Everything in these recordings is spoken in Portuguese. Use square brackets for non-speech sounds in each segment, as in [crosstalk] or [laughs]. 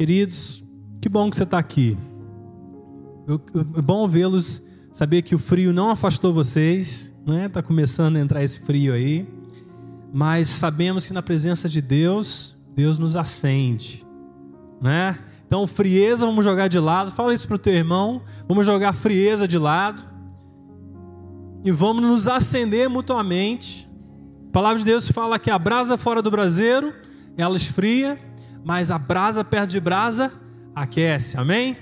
Queridos, que bom que você está aqui. É bom vê-los, saber que o frio não afastou vocês, né? Está começando a entrar esse frio aí, mas sabemos que na presença de Deus, Deus nos acende, né? Então, frieza, vamos jogar de lado. Fala isso para o teu irmão. Vamos jogar frieza de lado e vamos nos acender mutuamente. A palavra de Deus fala que a brasa fora do braseiro, ela esfria, mas a brasa perto de brasa aquece. Amém?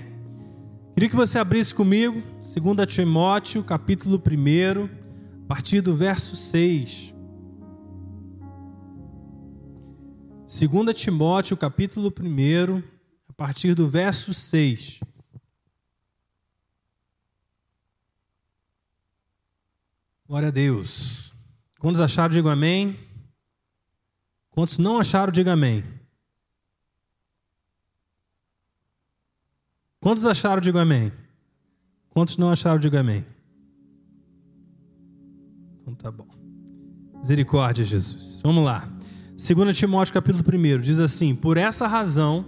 Queria que você abrisse comigo 2 Timóteo, capítulo 1, a partir do verso 6. 2 Timóteo, capítulo 1, a partir do verso 6. Glória a Deus. Quantos acharam, digo amém. Quantos não acharam, diga amém. Quantos acharam, digo amém. Quantos não acharam, digo amém. Então tá bom. Misericórdia, Jesus. Vamos lá. 2 Timóteo capítulo 1 diz assim: Por essa razão,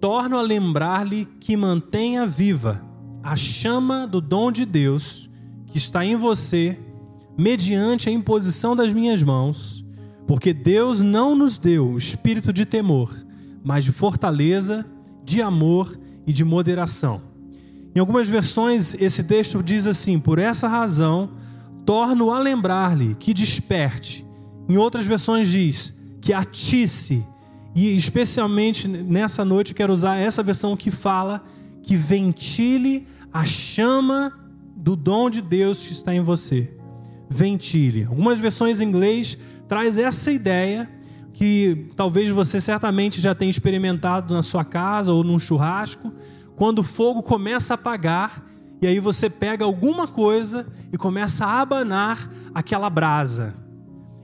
torno a lembrar-lhe que mantenha viva a chama do dom de Deus que está em você, mediante a imposição das minhas mãos, porque Deus não nos deu o espírito de temor, mas de fortaleza, de amor e de moderação. Em algumas versões, esse texto diz assim: Por essa razão, torno a lembrar-lhe que desperte. Em outras versões, diz que atice. E especialmente nessa noite, quero usar essa versão que fala que ventile a chama do dom de Deus que está em você. Ventile. Algumas versões em inglês traz essa ideia que talvez você certamente já tenha experimentado na sua casa ou num churrasco, quando o fogo começa a apagar e aí você pega alguma coisa e começa a abanar aquela brasa.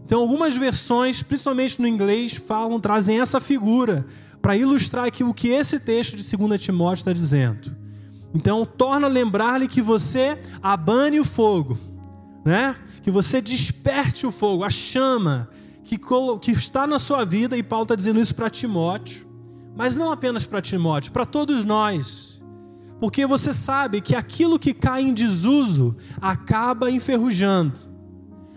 Então, algumas versões, principalmente no inglês, falam, trazem essa figura para ilustrar aqui o que esse texto de 2 Timóteo está dizendo. Então, torna lembrar-lhe que você abane o fogo, né? Que você desperte o fogo, a chama que, que está na sua vida, e Paulo está dizendo isso para Timóteo, mas não apenas para Timóteo, para todos nós, porque você sabe que aquilo que cai em desuso acaba enferrujando,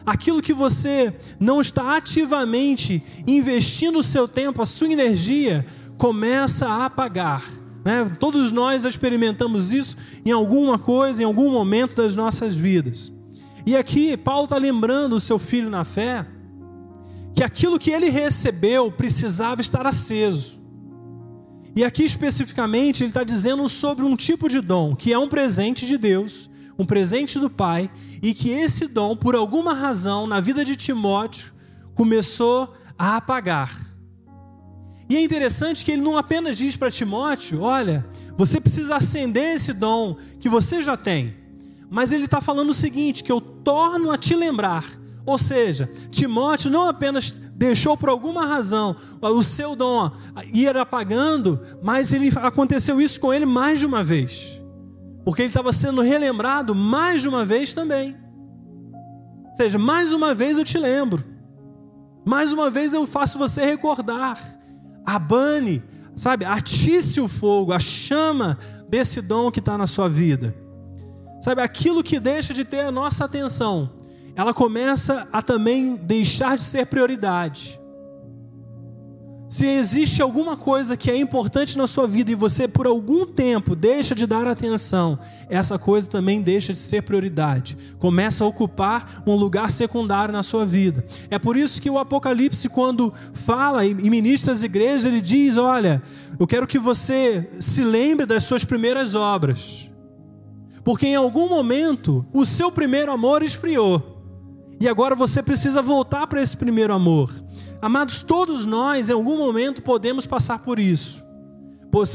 aquilo que você não está ativamente investindo o seu tempo, a sua energia, começa a apagar né? Todos nós experimentamos isso em alguma coisa, em algum momento das nossas vidas. E aqui, Paulo está lembrando o seu filho na fé que aquilo que ele recebeu precisava estar aceso. E aqui especificamente ele está dizendo sobre um tipo de dom, que é um presente de Deus, um presente do Pai, e que esse dom, por alguma razão, na vida de Timóteo, começou a apagar. E é interessante que ele não apenas diz para Timóteo: olha, você precisa acender esse dom que você já tem, mas ele está falando o seguinte: que eu torno a te lembrar. Ou seja, Timóteo não apenas deixou por alguma razão o seu dom ir apagando, mas ele, aconteceu isso com ele mais de uma vez, porque ele estava sendo relembrado mais de uma vez também. Ou seja, mais uma vez eu te lembro, mais uma vez eu faço você recordar abane, sabe, atice o fogo, a chama desse dom que está na sua vida. Sabe, aquilo que deixa de ter a nossa atenção, ela começa a também deixar de ser prioridade. Se existe alguma coisa que é importante na sua vida e você por algum tempo deixa de dar atenção, essa coisa também deixa de ser prioridade. Começa a ocupar um lugar secundário na sua vida. É por isso que o Apocalipse, quando fala e ministra as igrejas, ele diz: Olha, eu quero que você se lembre das suas primeiras obras. Porque em algum momento o seu primeiro amor esfriou. E agora você precisa voltar para esse primeiro amor. Amados, todos nós, em algum momento, podemos passar por isso.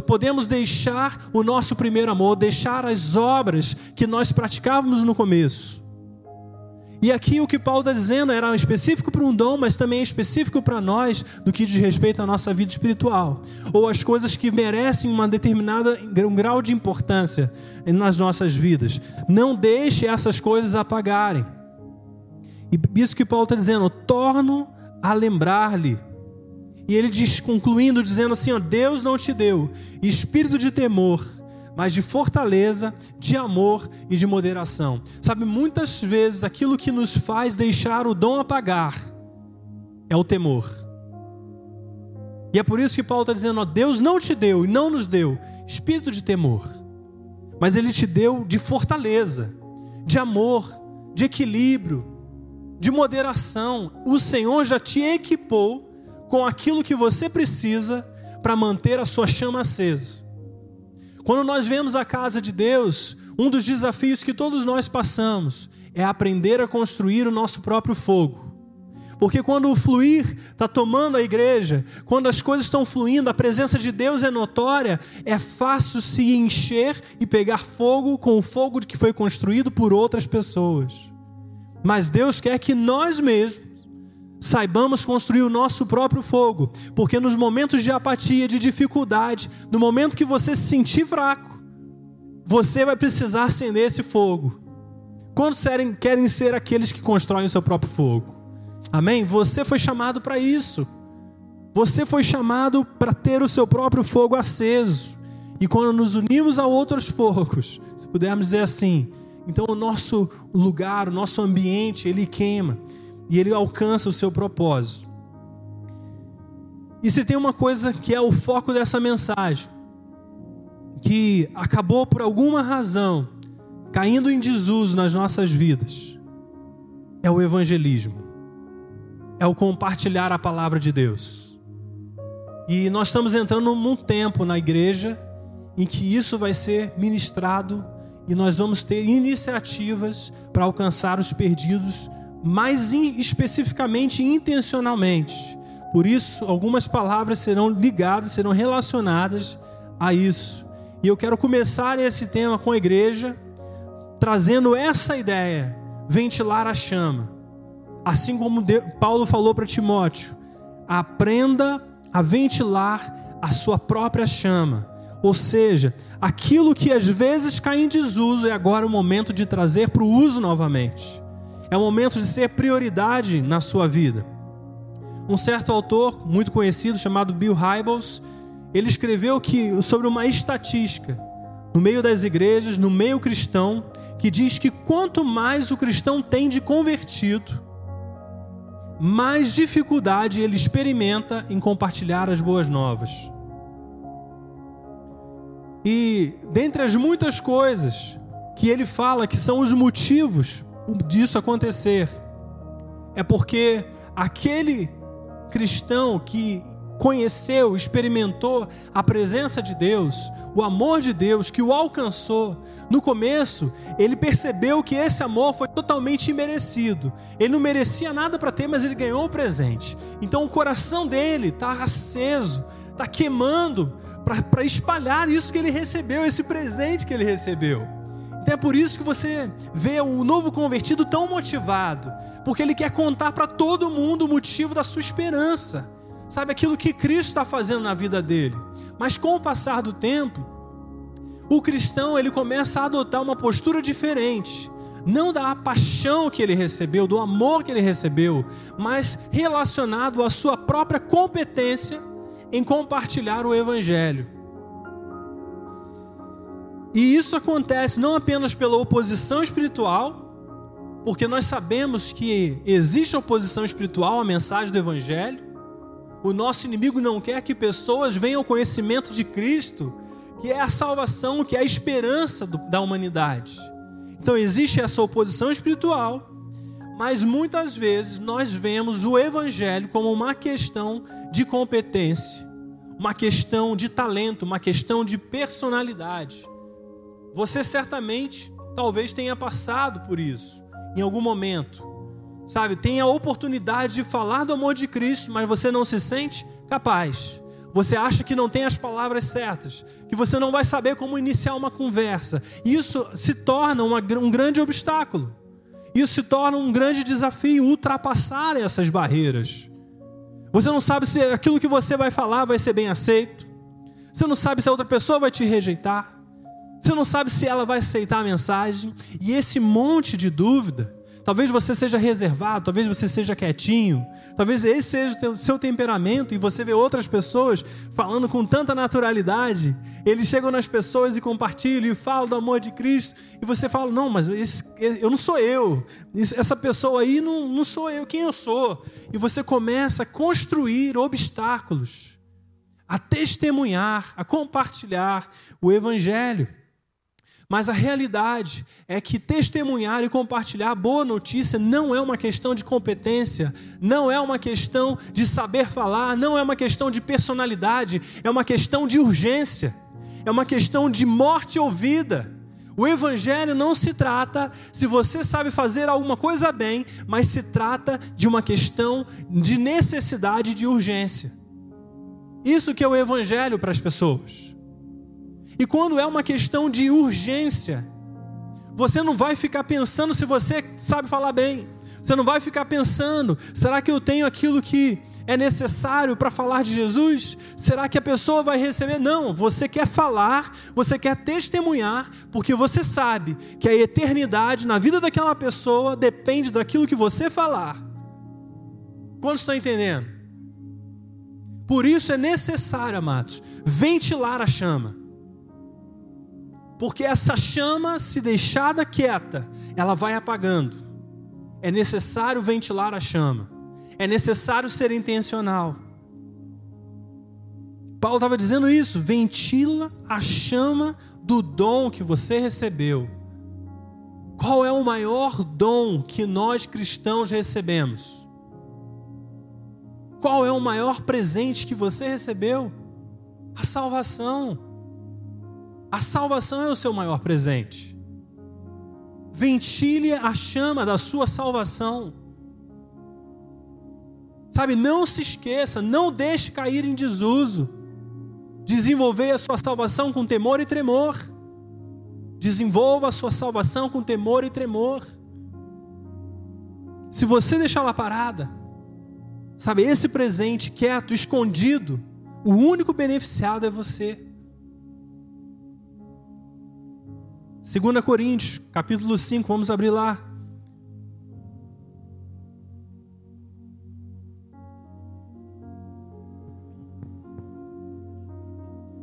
Podemos deixar o nosso primeiro amor, deixar as obras que nós praticávamos no começo. E aqui o que Paulo está dizendo era específico para um dom, mas também específico para nós no que diz respeito à nossa vida espiritual. Ou as coisas que merecem uma determinada um grau de importância nas nossas vidas. Não deixe essas coisas apagarem. E isso que Paulo está dizendo, torno a lembrar-lhe. E ele diz, concluindo, dizendo assim: ó, Deus não te deu espírito de temor, mas de fortaleza, de amor e de moderação. Sabe, muitas vezes aquilo que nos faz deixar o dom apagar é o temor. E é por isso que Paulo está dizendo: ó, Deus não te deu e não nos deu espírito de temor, mas Ele te deu de fortaleza, de amor, de equilíbrio, de moderação. O Senhor já te equipou com aquilo que você precisa para manter a sua chama acesa. Quando nós vemos a casa de Deus, um dos desafios que todos nós passamos é aprender a construir o nosso próprio fogo. Porque quando o fluir está tomando a igreja, quando as coisas estão fluindo, a presença de Deus é notória, é fácil se encher e pegar fogo com o fogo que foi construído por outras pessoas. Mas Deus quer que nós mesmos saibamos construir o nosso próprio fogo, porque nos momentos de apatia, de dificuldade, no momento que você se sentir fraco, você vai precisar acender esse fogo. Quantos querem ser aqueles que constroem o seu próprio fogo? Amém? Você foi chamado para isso. Você foi chamado para ter o seu próprio fogo aceso. E quando nos unimos a outros fogos, se pudermos dizer assim, então o nosso lugar, o nosso ambiente, ele queima e ele alcança o seu propósito. E se tem uma coisa que é o foco dessa mensagem, que acabou por alguma razão caindo em desuso nas nossas vidas, é o evangelismo, é o compartilhar a palavra de Deus. E nós estamos entrando num tempo na igreja em que isso vai ser ministrado e nós vamos ter iniciativas para alcançar os perdidos mais especificamente intencionalmente. Por isso, algumas palavras serão ligadas, serão relacionadas a isso. E eu quero começar esse tema com a igreja, trazendo essa ideia, ventilar a chama. Assim como Paulo falou para Timóteo, aprenda a ventilar a sua própria chama. Ou seja, aquilo que às vezes cai em desuso é agora o momento de trazer para o uso novamente. É o momento de ser prioridade na sua vida. Um certo autor muito conhecido chamado Bill Hybels, ele escreveu que sobre uma estatística no meio das igrejas, no meio cristão, que diz que quanto mais o cristão tem de convertido, mais dificuldade ele experimenta em compartilhar as boas novas. E dentre as muitas coisas que ele fala que são os motivos disso acontecer é porque aquele cristão que conheceu, experimentou a presença de Deus, o amor de Deus que o alcançou, no começo ele percebeu que esse amor foi totalmente imerecido. Ele não merecia nada para ter, mas ele ganhou o presente. Então o coração dele está aceso, está queimando para espalhar isso que ele recebeu, esse presente que ele recebeu. Então é por isso que você vê o novo convertido tão motivado, porque ele quer contar para todo mundo o motivo da sua esperança, sabe aquilo que Cristo está fazendo na vida dele. Mas com o passar do tempo, o cristão ele começa a adotar uma postura diferente, não da paixão que ele recebeu, do amor que ele recebeu, mas relacionado à sua própria competência em compartilhar o evangelho. E isso acontece não apenas pela oposição espiritual, porque nós sabemos que existe oposição espiritual à mensagem do Evangelho. O nosso inimigo não quer que pessoas venham ao conhecimento de Cristo, que é a salvação, que é a esperança da humanidade. Então existe essa oposição espiritual, mas muitas vezes nós vemos o Evangelho como uma questão de competência, uma questão de talento, uma questão de personalidade. Você certamente, talvez tenha passado por isso em algum momento. Sabe, tem a oportunidade de falar do amor de Cristo, mas você não se sente capaz. Você acha que não tem as palavras certas, que você não vai saber como iniciar uma conversa. Isso se torna uma, um grande obstáculo. Isso se torna um grande desafio ultrapassar essas barreiras. Você não sabe se aquilo que você vai falar vai ser bem aceito. Você não sabe se a outra pessoa vai te rejeitar. Você não sabe se ela vai aceitar a mensagem. E esse monte de dúvida Talvez você seja reservado, talvez você seja quietinho, talvez esse seja o seu temperamento e você vê outras pessoas falando com tanta naturalidade. Eles chegam nas pessoas e compartilham e falam do amor de Cristo e você fala: Não, mas esse, eu não sou eu, essa pessoa aí não, não sou eu, quem eu sou? E você começa a construir obstáculos, a testemunhar, a compartilhar o Evangelho. Mas a realidade é que testemunhar e compartilhar boa notícia não é uma questão de competência, não é uma questão de saber falar, não é uma questão de personalidade, é uma questão de urgência, é uma questão de morte ou vida. O Evangelho não se trata se você sabe fazer alguma coisa bem, mas se trata de uma questão de necessidade de urgência. Isso que é o Evangelho para as pessoas. E quando é uma questão de urgência, você não vai ficar pensando se você sabe falar bem. Você não vai ficar pensando, será que eu tenho aquilo que é necessário para falar de Jesus? Será que a pessoa vai receber? Não, você quer falar, você quer testemunhar, porque você sabe que a eternidade na vida daquela pessoa depende daquilo que você falar. Quantos estão entendendo? Por isso é necessário, amados, ventilar a chama. Porque essa chama, se deixada quieta, ela vai apagando. É necessário ventilar a chama. É necessário ser intencional. Paulo estava dizendo isso: ventila a chama do dom que você recebeu. Qual é o maior dom que nós cristãos recebemos? Qual é o maior presente que você recebeu? A salvação. A salvação é o seu maior presente. Ventile a chama da sua salvação. Sabe, não se esqueça, não deixe cair em desuso. Desenvolver a sua salvação com temor e tremor. Desenvolva a sua salvação com temor e tremor. Se você deixá-la parada, sabe, esse presente quieto, escondido, o único beneficiado é você. 2 Coríntios, capítulo 5, vamos abrir lá.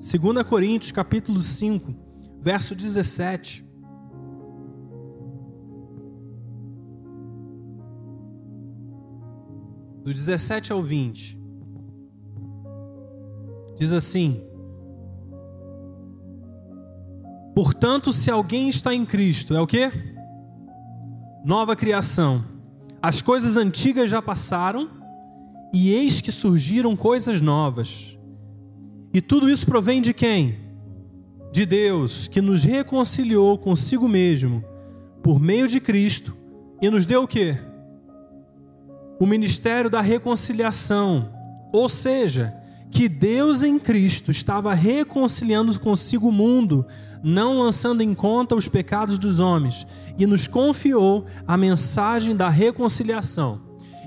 Segunda Coríntios, capítulo 5, verso 17. Do 17 ao 20. Diz assim: Portanto, se alguém está em Cristo, é o que? Nova criação. As coisas antigas já passaram e eis que surgiram coisas novas. E tudo isso provém de quem? De Deus, que nos reconciliou consigo mesmo por meio de Cristo e nos deu o que? O ministério da reconciliação. Ou seja, que Deus em Cristo estava reconciliando consigo o mundo, não lançando em conta os pecados dos homens, e nos confiou a mensagem da reconciliação.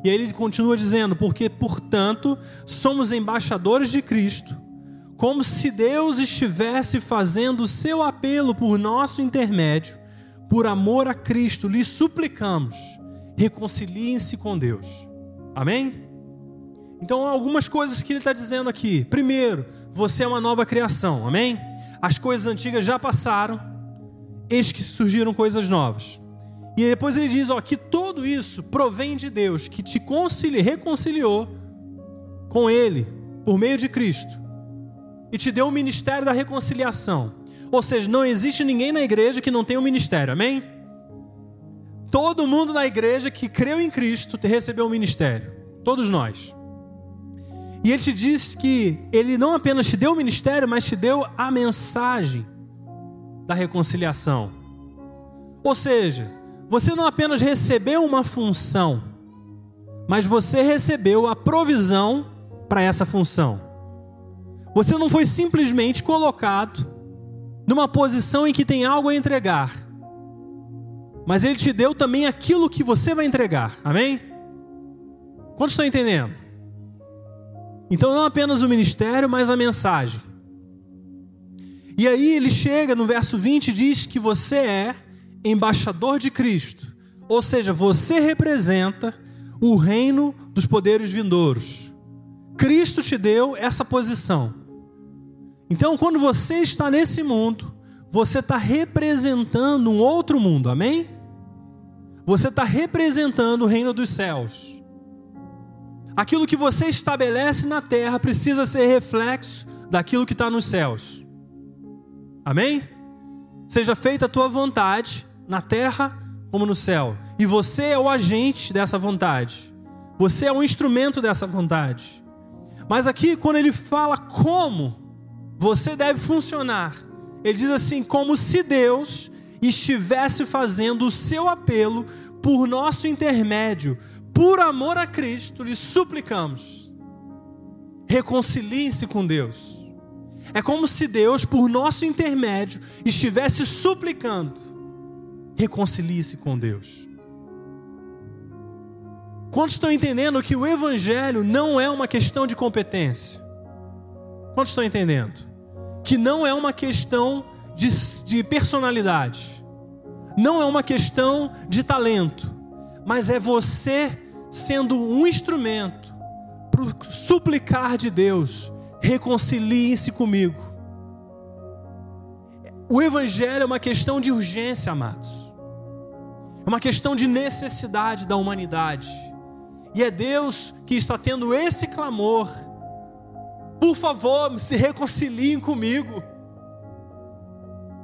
E aí ele continua dizendo: Porque, portanto, somos embaixadores de Cristo, como se Deus estivesse fazendo o seu apelo por nosso intermédio, por amor a Cristo, lhe suplicamos, reconciliem-se com Deus. Amém? Então, algumas coisas que ele está dizendo aqui. Primeiro, você é uma nova criação, amém? As coisas antigas já passaram, eis que surgiram coisas novas. E depois ele diz ó, que tudo isso provém de Deus, que te reconciliou com Ele por meio de Cristo e te deu o ministério da reconciliação. Ou seja, não existe ninguém na igreja que não tenha um ministério, amém? Todo mundo na igreja que creu em Cristo recebeu um ministério, todos nós. E ele te diz que ele não apenas te deu o ministério, mas te deu a mensagem da reconciliação. Ou seja, você não apenas recebeu uma função, mas você recebeu a provisão para essa função. Você não foi simplesmente colocado numa posição em que tem algo a entregar, mas ele te deu também aquilo que você vai entregar. Amém? Quantos estão entendendo? Então, não apenas o ministério, mas a mensagem. E aí ele chega no verso 20 e diz que você é embaixador de Cristo, Ou seja, você representa o reino dos poderes vindouros. Cristo te deu essa posição. Então, quando você está nesse mundo, você está representando um outro mundo, amém? Você está representando o reino dos céus. Aquilo que você estabelece na terra precisa ser reflexo daquilo que está nos céus. Amém? Seja feita a tua vontade, na terra como no céu. E você é o agente dessa vontade. Você é o instrumento dessa vontade. Mas aqui, quando ele fala como você deve funcionar, ele diz assim: como se Deus estivesse fazendo o seu apelo por nosso intermédio, por amor a Cristo, lhe suplicamos. Reconciliem-se com Deus. É como se Deus, por nosso intermédio, estivesse suplicando: reconcilie-se com Deus. Quantos estão entendendo que o Evangelho não é uma questão de competência? Quantos estão entendendo? Que não é uma questão de, de personalidade, não é uma questão de talento, mas é você sendo um instrumento para suplicar de Deus reconciliem-se comigo. O Evangelho é uma questão de urgência, amados. É uma questão de necessidade da humanidade. E é Deus que está tendo esse clamor. Por favor, se reconciliem comigo.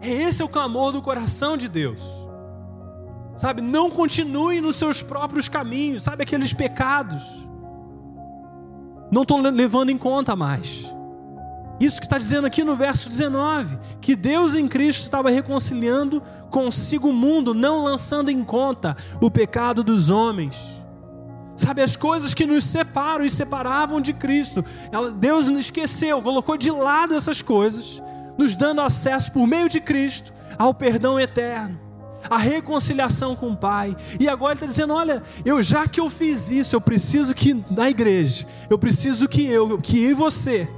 É esse o clamor do coração de Deus. Sabe, não continue nos seus próprios caminhos, sabe aqueles pecados não estou levando em conta mais. Isso que está dizendo aqui no verso 19: que Deus em Cristo estava reconciliando consigo o mundo, não lançando em conta o pecado dos homens. Sabe, as coisas que nos separam e separavam de Cristo, Deus nos esqueceu, colocou de lado essas coisas, nos dando acesso por meio de Cristo ao perdão eterno a reconciliação com o Pai. E agora ele está dizendo: olha, eu já que eu fiz isso, eu preciso que na igreja, eu preciso que eu, que eu e você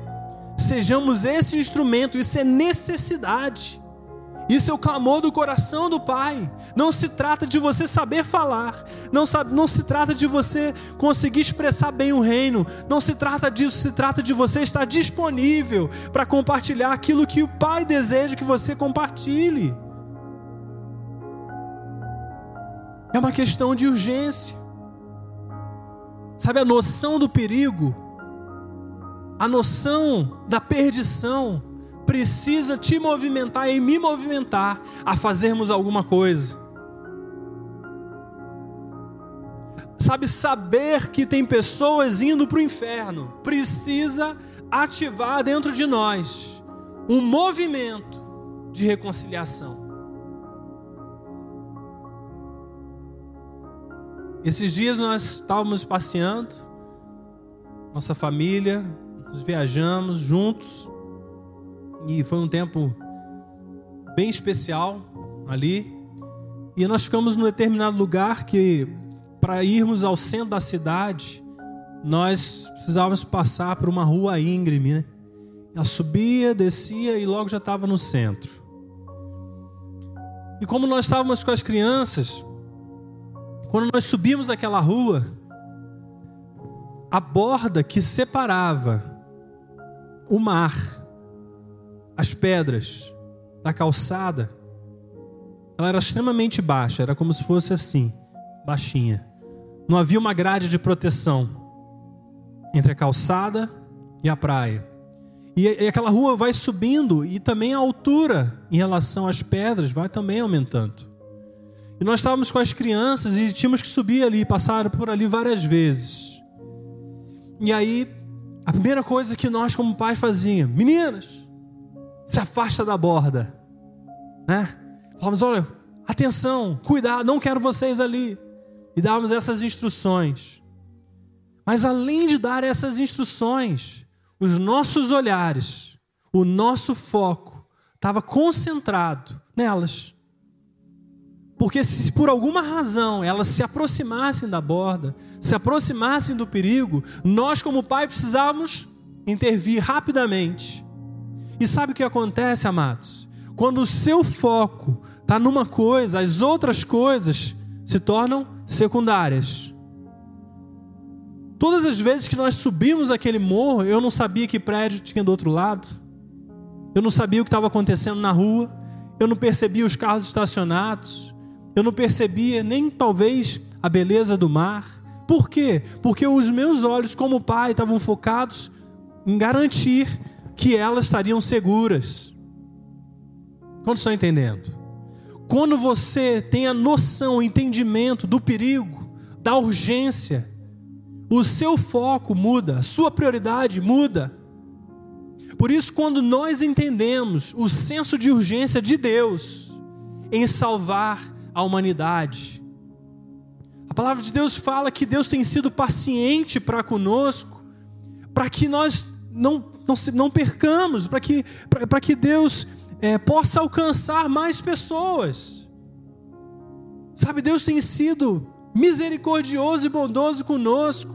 sejamos esse instrumento. Isso é necessidade. Isso é o clamor do coração do Pai. Não se trata de você saber falar, não, sabe, não se trata de você conseguir expressar bem o reino, não se trata disso, se trata de você estar disponível para compartilhar aquilo que o Pai deseja que você compartilhe. É uma questão de urgência. Sabe a noção do perigo, a noção da perdição, precisa te movimentar e me movimentar a fazermos alguma coisa. Sabe, saber que tem pessoas indo para o inferno precisa ativar dentro de nós um movimento de reconciliação. Esses dias nós estávamos passeando, nossa família, nós viajamos juntos e foi um tempo bem especial ali. E nós ficamos num determinado lugar que, para irmos ao centro da cidade, nós precisávamos passar por uma rua íngreme, né? Ela subia, descia e logo já estava no centro. E como nós estávamos com as crianças, quando nós subimos aquela rua, a borda que separava o mar, as pedras da calçada, ela era extremamente baixa, era como se fosse assim, baixinha. Não havia uma grade de proteção entre a calçada e a praia. E, e aquela rua vai subindo e também a altura em relação às pedras vai também aumentando. E nós estávamos com as crianças e tínhamos que subir ali, passar por ali várias vezes. E aí, a primeira coisa que nós, como pais, fazíamos, meninas, se afasta da borda, né? Falamos, olha, atenção, cuidado, não quero vocês ali. E dávamos essas instruções. Mas além de dar essas instruções, os nossos olhares, o nosso foco estava concentrado nelas. Porque se por alguma razão elas se aproximassem da borda, se aproximassem do perigo, nós como pai precisávamos intervir rapidamente. E sabe o que acontece, amados? Quando o seu foco está numa coisa, as outras coisas se tornam secundárias. Todas as vezes que nós subimos aquele morro, eu não sabia que prédio tinha do outro lado. Eu não sabia o que estava acontecendo na rua. Eu não percebia os carros estacionados. Eu não percebia nem talvez a beleza do mar. Por quê? Porque os meus olhos, como pai, estavam focados em garantir que elas estariam seguras. Quantos estão entendendo? Quando você tem a noção, o entendimento do perigo, da urgência, o seu foco muda, a sua prioridade muda. Por isso, quando nós entendemos o senso de urgência de Deus em salvar a humanidade, a palavra de Deus fala que Deus tem sido paciente para conosco, para que nós não, não, não percamos, para que, que Deus é, possa alcançar mais pessoas. Sabe, Deus tem sido misericordioso e bondoso conosco,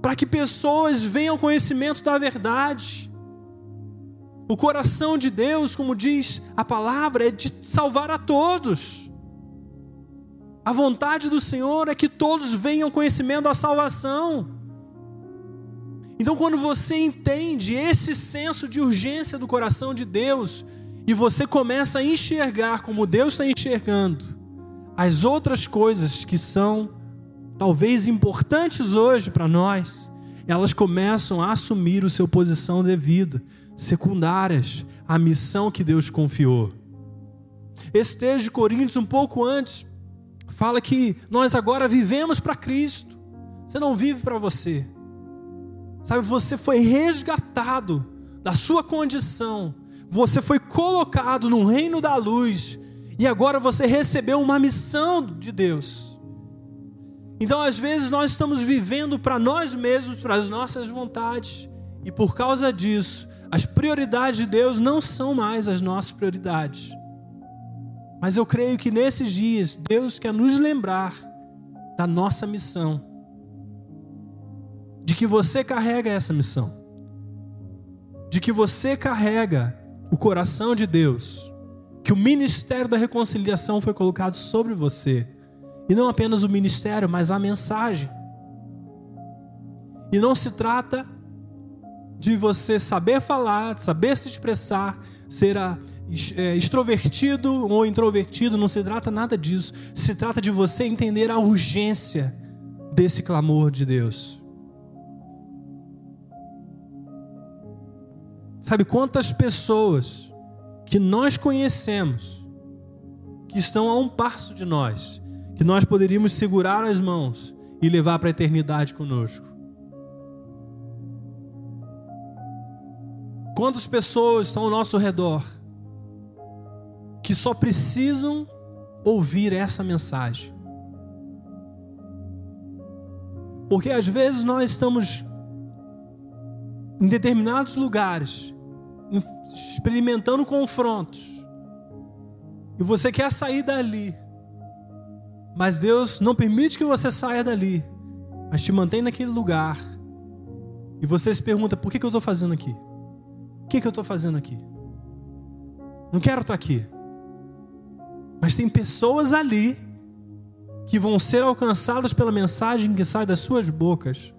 para que pessoas venham ao conhecimento da verdade. O coração de Deus, como diz a palavra, é de salvar a todos. A vontade do Senhor é que todos venham conhecimento da salvação. Então, quando você entende esse senso de urgência do coração de Deus, e você começa a enxergar como Deus está enxergando as outras coisas que são talvez importantes hoje para nós, elas começam a assumir o seu posição devida, secundárias à missão que Deus confiou. Esse texto de Coríntios, um pouco antes, fala que nós agora vivemos para Cristo. Você não vive para você. Sabe, você foi resgatado da sua condição, você foi colocado no reino da luz e agora você recebeu uma missão de Deus. Então, às vezes, nós estamos vivendo para nós mesmos, para as nossas vontades, e por causa disso, as prioridades de Deus não são mais as nossas prioridades. Mas eu creio que nesses dias, Deus quer nos lembrar da nossa missão de que você carrega essa missão, de que você carrega o coração de Deus, que o ministério da reconciliação foi colocado sobre você, e não apenas o ministério, mas a mensagem. E não se trata de você saber falar, saber se expressar, ser é, extrovertido ou introvertido, não se trata nada disso. Se trata de você entender a urgência desse clamor de Deus. Sabe quantas pessoas que nós conhecemos, que estão a um passo de nós, que nós poderíamos segurar as mãos e levar para a eternidade conosco? Quantas pessoas estão ao nosso redor que só precisam ouvir essa mensagem? Porque às vezes nós estamos em determinados lugares, experimentando confrontos, e você quer sair dali, mas Deus não permite que você saia dali, mas te mantém naquele lugar, e você se pergunta: por que, que eu estou fazendo aqui? Que, que eu estou fazendo aqui? Não quero estar aqui. Mas tem pessoas ali que vão ser alcançadas pela mensagem que sai das suas bocas.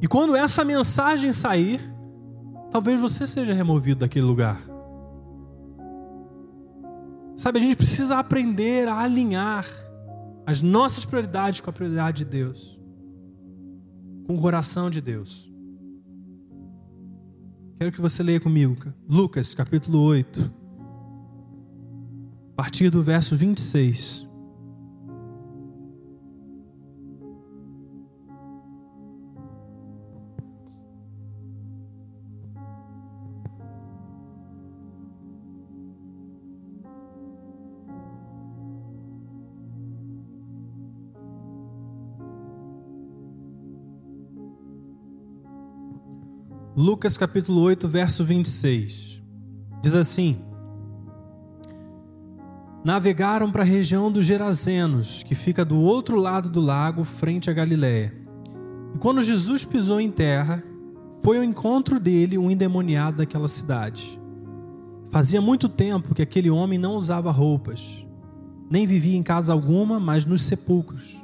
E quando essa mensagem sair, talvez você seja removido daquele lugar. Sabe, a gente precisa aprender a alinhar as nossas prioridades com a prioridade de Deus, com o coração de Deus. Quero que você leia comigo, Lucas capítulo 8, a partir do verso 26. Lucas capítulo 8, verso 26. Diz assim: Navegaram para a região dos Gerazenos, que fica do outro lado do lago, frente a Galiléia. E quando Jesus pisou em terra, foi ao encontro dele um endemoniado daquela cidade. Fazia muito tempo que aquele homem não usava roupas, nem vivia em casa alguma, mas nos sepulcros.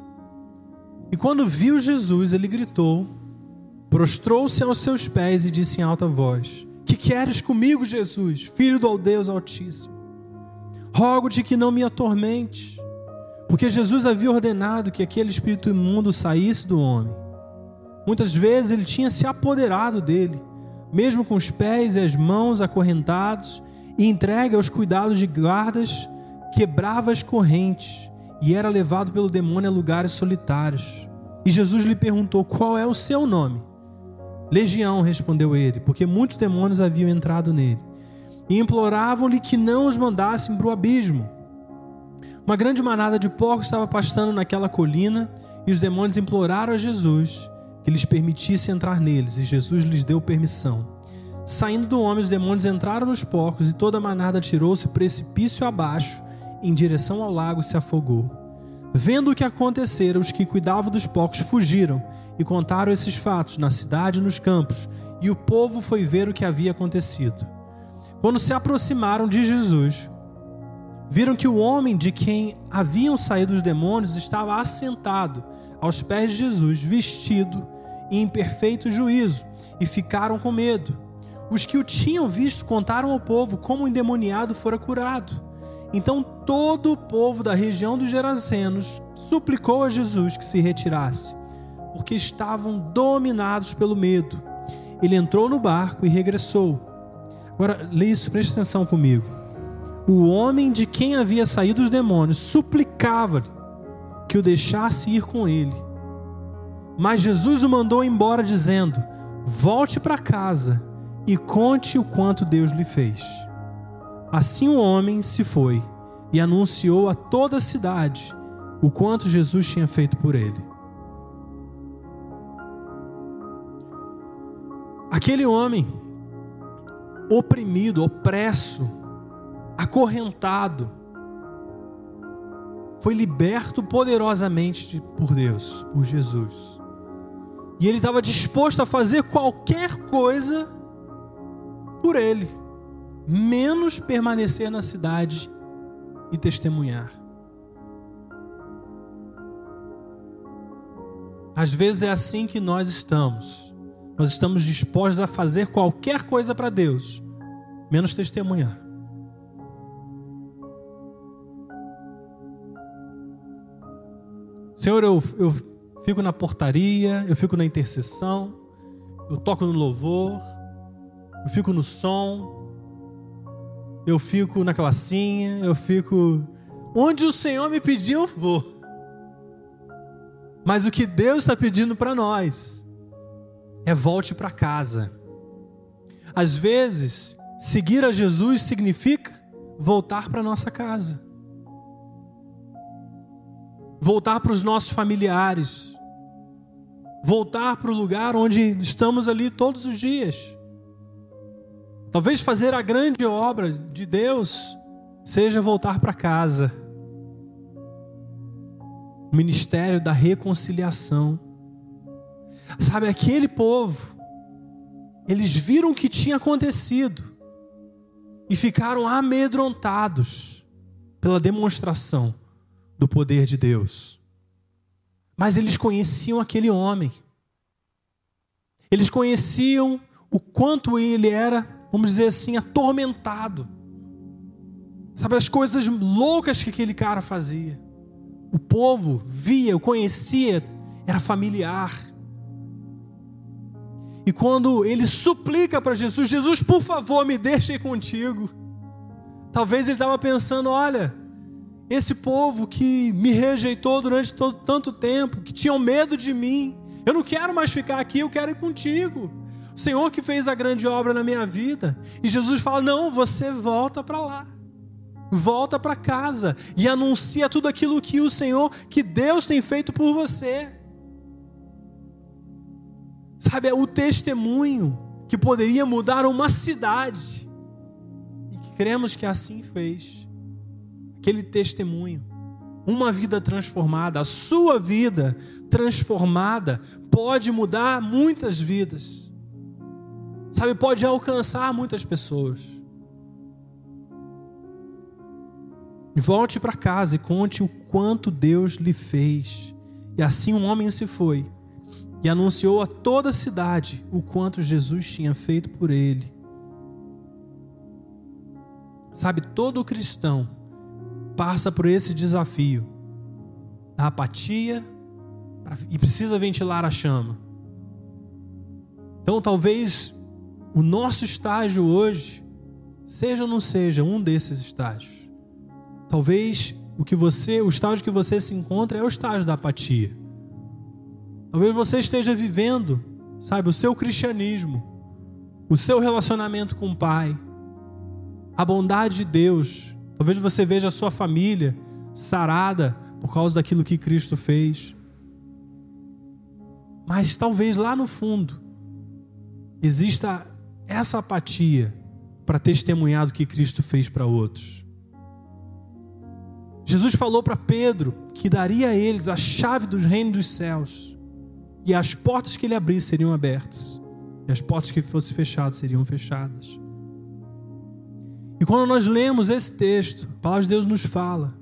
E quando viu Jesus, ele gritou, prostrou-se aos seus pés e disse em alta voz: Que queres comigo, Jesus, filho do Deus Altíssimo? Rogo-te que não me atormente. Porque Jesus havia ordenado que aquele espírito imundo saísse do homem. Muitas vezes ele tinha se apoderado dele, mesmo com os pés e as mãos acorrentados e entregue aos cuidados de guardas, quebrava as correntes e era levado pelo demônio a lugares solitários. E Jesus lhe perguntou: Qual é o seu nome? Legião, respondeu ele, porque muitos demônios haviam entrado nele. E imploravam-lhe que não os mandassem para o abismo. Uma grande manada de porcos estava pastando naquela colina, e os demônios imploraram a Jesus que lhes permitisse entrar neles, e Jesus lhes deu permissão. Saindo do homem, os demônios entraram nos porcos, e toda a manada tirou-se precipício abaixo, em direção ao lago, e se afogou. Vendo o que acontecera, os que cuidavam dos porcos fugiram e contaram esses fatos na cidade e nos campos, e o povo foi ver o que havia acontecido. Quando se aproximaram de Jesus, viram que o homem de quem haviam saído os demônios estava assentado aos pés de Jesus, vestido e em perfeito juízo, e ficaram com medo. Os que o tinham visto contaram ao povo como o endemoniado fora curado. Então todo o povo da região dos Gerazenos suplicou a Jesus que se retirasse, porque estavam dominados pelo medo. Ele entrou no barco e regressou. Agora, lê isso, preste atenção comigo o homem de quem havia saído os demônios suplicava-lhe que o deixasse ir com ele. Mas Jesus o mandou embora, dizendo: Volte para casa e conte o quanto Deus lhe fez. Assim o homem se foi e anunciou a toda a cidade o quanto Jesus tinha feito por ele. Aquele homem, oprimido, opresso, acorrentado, foi liberto poderosamente por Deus, por Jesus. E ele estava disposto a fazer qualquer coisa por ele, menos permanecer na cidade e testemunhar. Às vezes é assim que nós estamos. Nós estamos dispostos a fazer qualquer coisa para Deus, menos testemunhar. Senhor, eu, eu fico na portaria, eu fico na intercessão, eu toco no louvor, eu fico no som, eu fico na classinha, eu fico. Onde o Senhor me pediu, eu vou. Mas o que Deus está pedindo para nós é volte para casa. Às vezes, seguir a Jesus significa voltar para nossa casa voltar para os nossos familiares, voltar para o lugar onde estamos ali todos os dias. Talvez fazer a grande obra de Deus seja voltar para casa. O ministério da reconciliação. Sabe, aquele povo, eles viram o que tinha acontecido e ficaram amedrontados pela demonstração do poder de Deus. Mas eles conheciam aquele homem. Eles conheciam o quanto ele era, vamos dizer assim, atormentado. Sabe as coisas loucas que aquele cara fazia. O povo via, o conhecia, era familiar. E quando ele suplica para Jesus, Jesus, por favor, me deixe contigo. Talvez ele estava pensando: olha, esse povo que me rejeitou durante todo, tanto tempo, que tinham medo de mim. Eu não quero mais ficar aqui, eu quero ir contigo. Senhor que fez a grande obra na minha vida. E Jesus fala: Não, você volta para lá. Volta para casa e anuncia tudo aquilo que o Senhor, que Deus tem feito por você. Sabe, é o testemunho que poderia mudar uma cidade. E cremos que assim fez aquele testemunho. Uma vida transformada, a sua vida transformada pode mudar muitas vidas. Sabe, pode alcançar muitas pessoas. Volte para casa e conte o quanto Deus lhe fez. E assim um homem se foi e anunciou a toda a cidade o quanto Jesus tinha feito por ele. Sabe, todo cristão passa por esse desafio da apatia e precisa ventilar a chama. Então, talvez o nosso estágio hoje seja ou não seja um desses estágios. Talvez o que você, o estágio que você se encontra é o estágio da apatia. Talvez você esteja vivendo, sabe, o seu cristianismo, o seu relacionamento com o Pai, a bondade de Deus. Talvez você veja a sua família sarada por causa daquilo que Cristo fez. Mas talvez lá no fundo exista essa apatia para testemunhar do que Cristo fez para outros. Jesus falou para Pedro que daria a eles a chave dos reinos dos céus, e as portas que ele abrisse seriam abertas, e as portas que fossem fechadas seriam fechadas. E quando nós lemos esse texto, a palavra de Deus nos fala,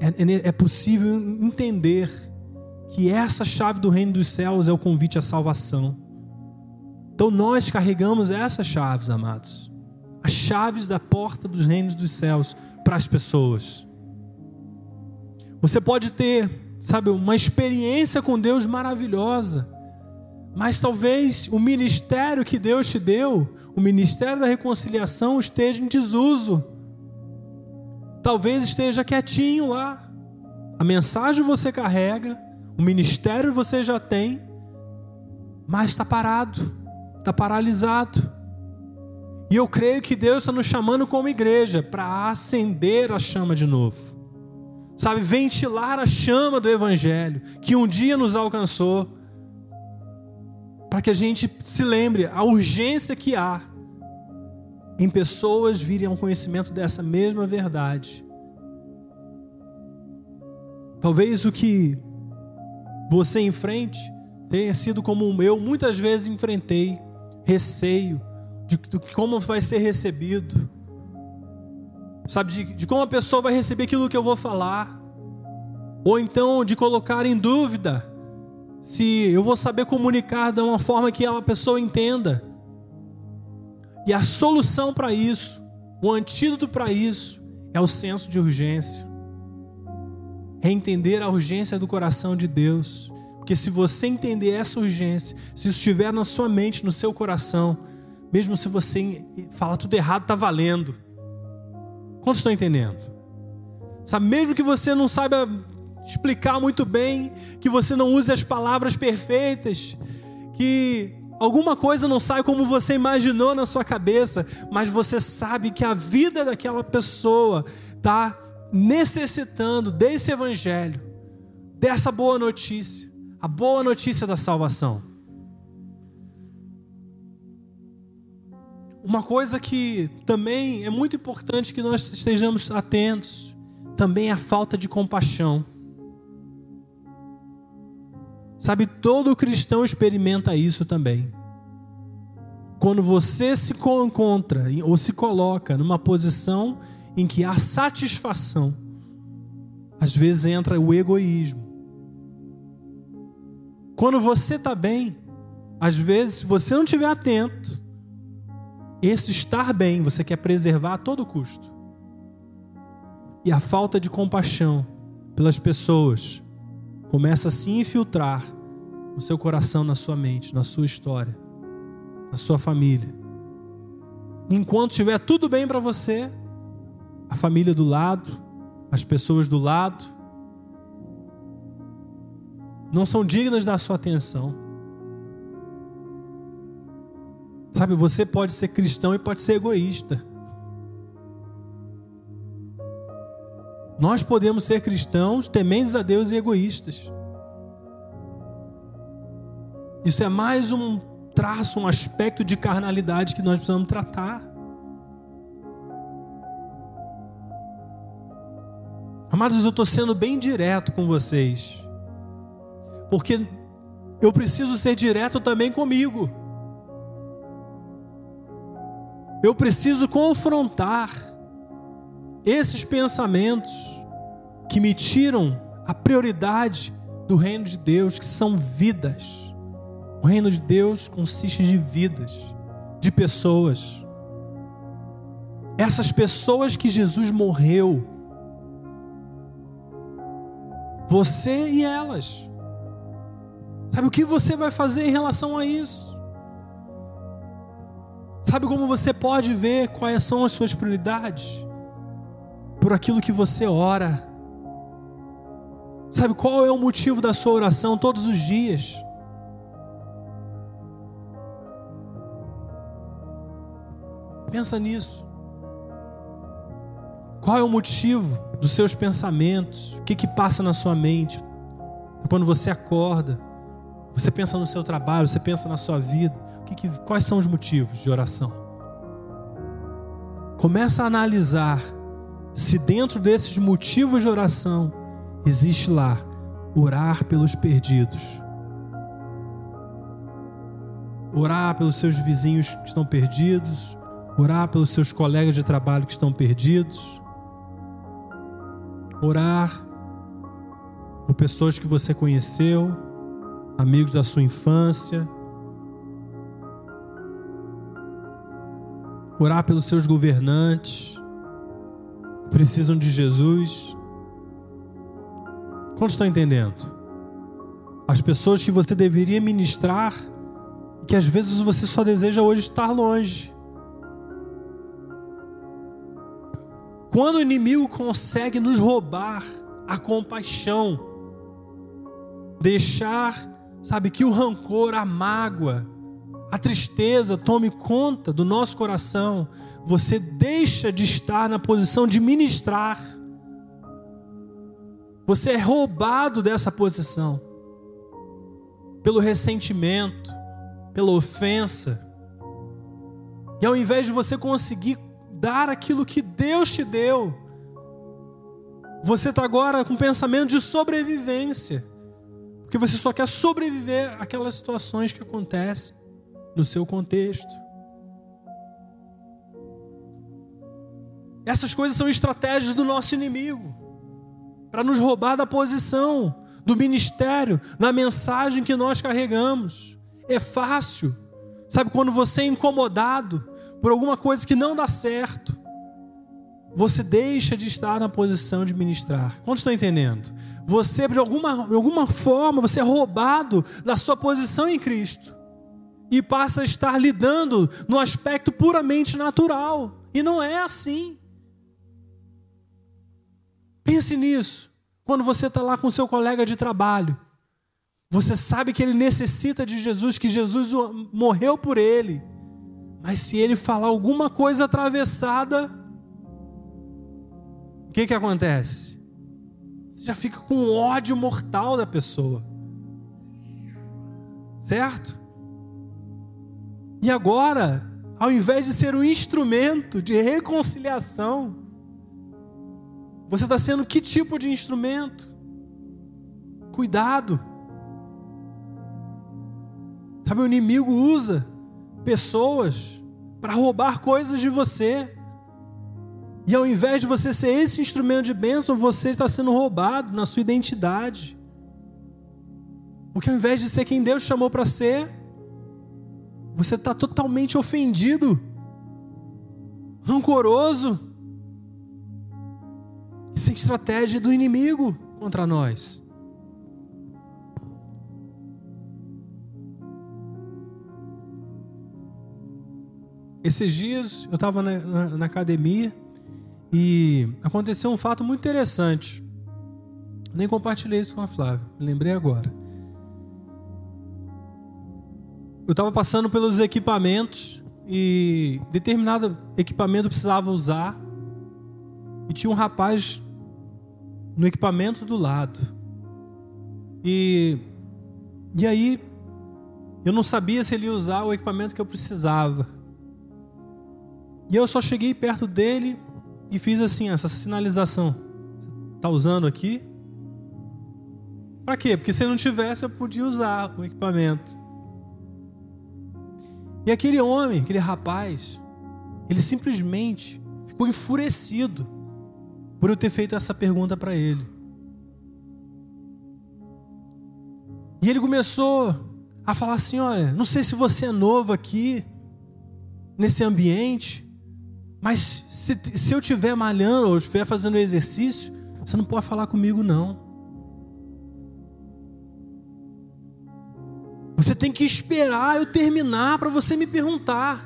é, é, é possível entender que essa chave do reino dos céus é o convite à salvação. Então nós carregamos essas chaves, amados, as chaves da porta dos reinos dos céus para as pessoas. Você pode ter, sabe, uma experiência com Deus maravilhosa, mas talvez o ministério que Deus te deu, o ministério da reconciliação, esteja em desuso. Talvez esteja quietinho lá. A mensagem você carrega, o ministério você já tem, mas está parado, está paralisado. E eu creio que Deus está nos chamando como igreja para acender a chama de novo. Sabe, ventilar a chama do Evangelho que um dia nos alcançou para que a gente se lembre a urgência que há em pessoas virem ao conhecimento dessa mesma verdade. Talvez o que você enfrente tenha sido como eu muitas vezes enfrentei, receio de, como vai ser recebido, sabe, de, de como a pessoa vai receber aquilo que eu vou falar, ou então de colocar em dúvida se eu vou saber comunicar de uma forma que a pessoa entenda. E a solução para isso, o antídoto para isso, é o senso de urgência. É entender a urgência do coração de Deus. Porque se você entender essa urgência, se isso estiver na sua mente, no seu coração, mesmo se você falar tudo errado, está valendo. Quantos estão entendendo? Sabe, mesmo que você não saiba explicar muito bem, que você não use as palavras perfeitas, que alguma coisa não sai como você imaginou na sua cabeça, mas você sabe que a vida daquela pessoa está necessitando desse evangelho, dessa boa notícia, a boa notícia da salvação. Uma coisa que também é muito importante que nós estejamos atentos, também é a falta de compaixão. Sabe, todo cristão experimenta isso também. Quando você se encontra ou se coloca numa posição em que há satisfação, às vezes entra o egoísmo. Quando você está bem, às vezes, se você não estiver atento, esse estar bem você quer preservar a todo custo. E a falta de compaixão pelas pessoas começa a se infiltrar no seu coração, na sua mente, na sua história, na sua família. Enquanto estiver tudo bem para você, a família do lado, as pessoas do lado, não são dignas da sua atenção. Sabe, você pode ser cristão e pode ser egoísta. Nós podemos ser cristãos, tementes a Deus e egoístas. Isso é mais um traço, um aspecto de carnalidade que nós precisamos tratar. Amados, eu estou sendo bem direto com vocês, porque eu preciso ser direto também comigo. Eu preciso confrontar esses pensamentos que me tiram a prioridade do reino de Deus, que são vidas. O reino de Deus consiste de vidas, de pessoas. Essas pessoas que Jesus morreu, você e elas. Sabe o que você vai fazer em relação a isso? Sabe como você pode ver quais são as suas prioridades? Por aquilo que você ora. Sabe qual é o motivo da sua oração todos os dias? Pensa nisso. Qual é o motivo dos seus pensamentos? O que que passa na sua mente? Quando você acorda, você pensa no seu trabalho, você pensa na sua vida. Que que, quais são os motivos de oração? Começa a analisar se dentro desses motivos de oração existe lá orar pelos perdidos. Orar pelos seus vizinhos que estão perdidos, orar pelos seus colegas de trabalho que estão perdidos, orar por pessoas que você conheceu, amigos da sua infância, orar pelos seus governantes que precisam de Jesus. Quantos estão entendendo? As pessoas que você deveria ministrar, que às vezes você só deseja hoje estar longe. Quando o inimigo consegue nos roubar a compaixão, deixar, sabe, que o rancor, a mágoa, a tristeza tome conta do nosso coração, você deixa de estar na posição de ministrar. Você é roubado dessa posição pelo ressentimento, pela ofensa. E ao invés de você conseguir dar aquilo que Deus te deu. Você está agora com pensamento de sobrevivência, porque você só quer sobreviver àquelas situações que acontecem no seu contexto. Essas coisas são estratégias do nosso inimigo para nos roubar da posição, do ministério, da mensagem que nós carregamos. É fácil, sabe, quando você é incomodado, por alguma coisa que não dá certo, você deixa de estar na posição de ministrar. Quantos estão entendendo? Você, de alguma, de alguma forma, você é roubado da sua posição em Cristo e passa a estar lidando no aspecto puramente natural. E não é assim. Pense nisso. Quando você está lá com seu colega de trabalho, você sabe que ele necessita de Jesus, que Jesus morreu por ele. Mas se ele falar alguma coisa atravessada, o que que acontece? Você já fica com ódio mortal da pessoa. Certo? E agora, ao invés de ser um instrumento de reconciliação, você está sendo que tipo de instrumento? Cuidado. Sabe, o inimigo usa pessoas para roubar coisas de você. E ao invés de você ser esse instrumento de bênção, você está sendo roubado na sua identidade. Porque ao invés de ser quem Deus chamou para ser, você está totalmente ofendido, rancoroso. É estratégia do inimigo contra nós. Esses dias eu estava na, na, na, academia e aconteceu um fato muito interessante. Nem compartilhei isso com a Flávia, lembrei agora. Eu estava passando pelos equipamentos e determinado equipamento precisava usar e tinha um rapaz no equipamento do lado. E, e aí eu não sabia se ele ia usar o equipamento que eu precisava. E eu só cheguei perto dele e fiz assim, essa sinalização. Tá usando aqui? Para quê? Porque se não tivesse, eu podia usar o equipamento. E aquele homem, aquele rapaz, ele simplesmente ficou enfurecido. por eu ter feito essa pergunta para ele. E ele começou a falar assim: Olha, não sei se você é novo aqui, nesse ambiente, mas se, se eu estiver malhando ou estiver fazendo exercício, você não pode falar comigo, não. Você tem que esperar eu terminar para você me perguntar.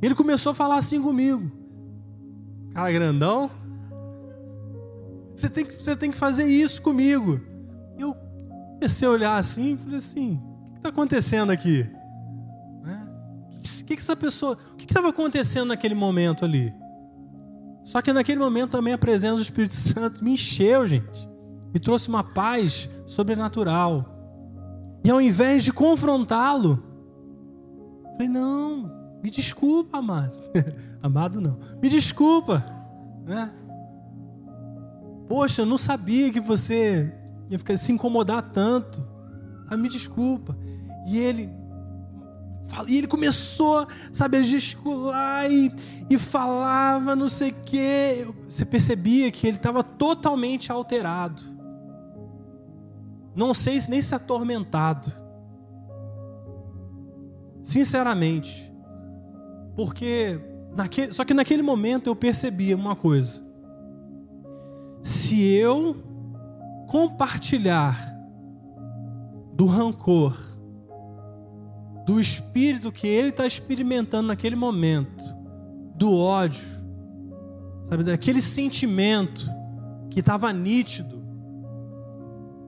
Ele começou a falar assim comigo. Cara grandão. Você tem que, você tem que fazer isso comigo. Eu comecei a olhar assim e falei assim: o que está acontecendo aqui? O que, que, que essa pessoa. O que estava acontecendo naquele momento ali? Só que naquele momento também a presença do Espírito [laughs] Santo me encheu, gente. Me trouxe uma paz sobrenatural. E ao invés de confrontá-lo, falei: não, me desculpa, amado. [laughs] amado não. Me desculpa. Né? Poxa, eu não sabia que você ia ficar, se incomodar tanto. Ah, me desculpa. E ele, e ele começou, sabe, a gesticular e, e falava não sei o quê. Você percebia que ele estava totalmente alterado. Não sei nem se atormentado. Sinceramente. Porque naquele, só que naquele momento eu percebia uma coisa. Se eu compartilhar do rancor, do espírito que ele está experimentando naquele momento, do ódio, sabe, daquele sentimento que estava nítido,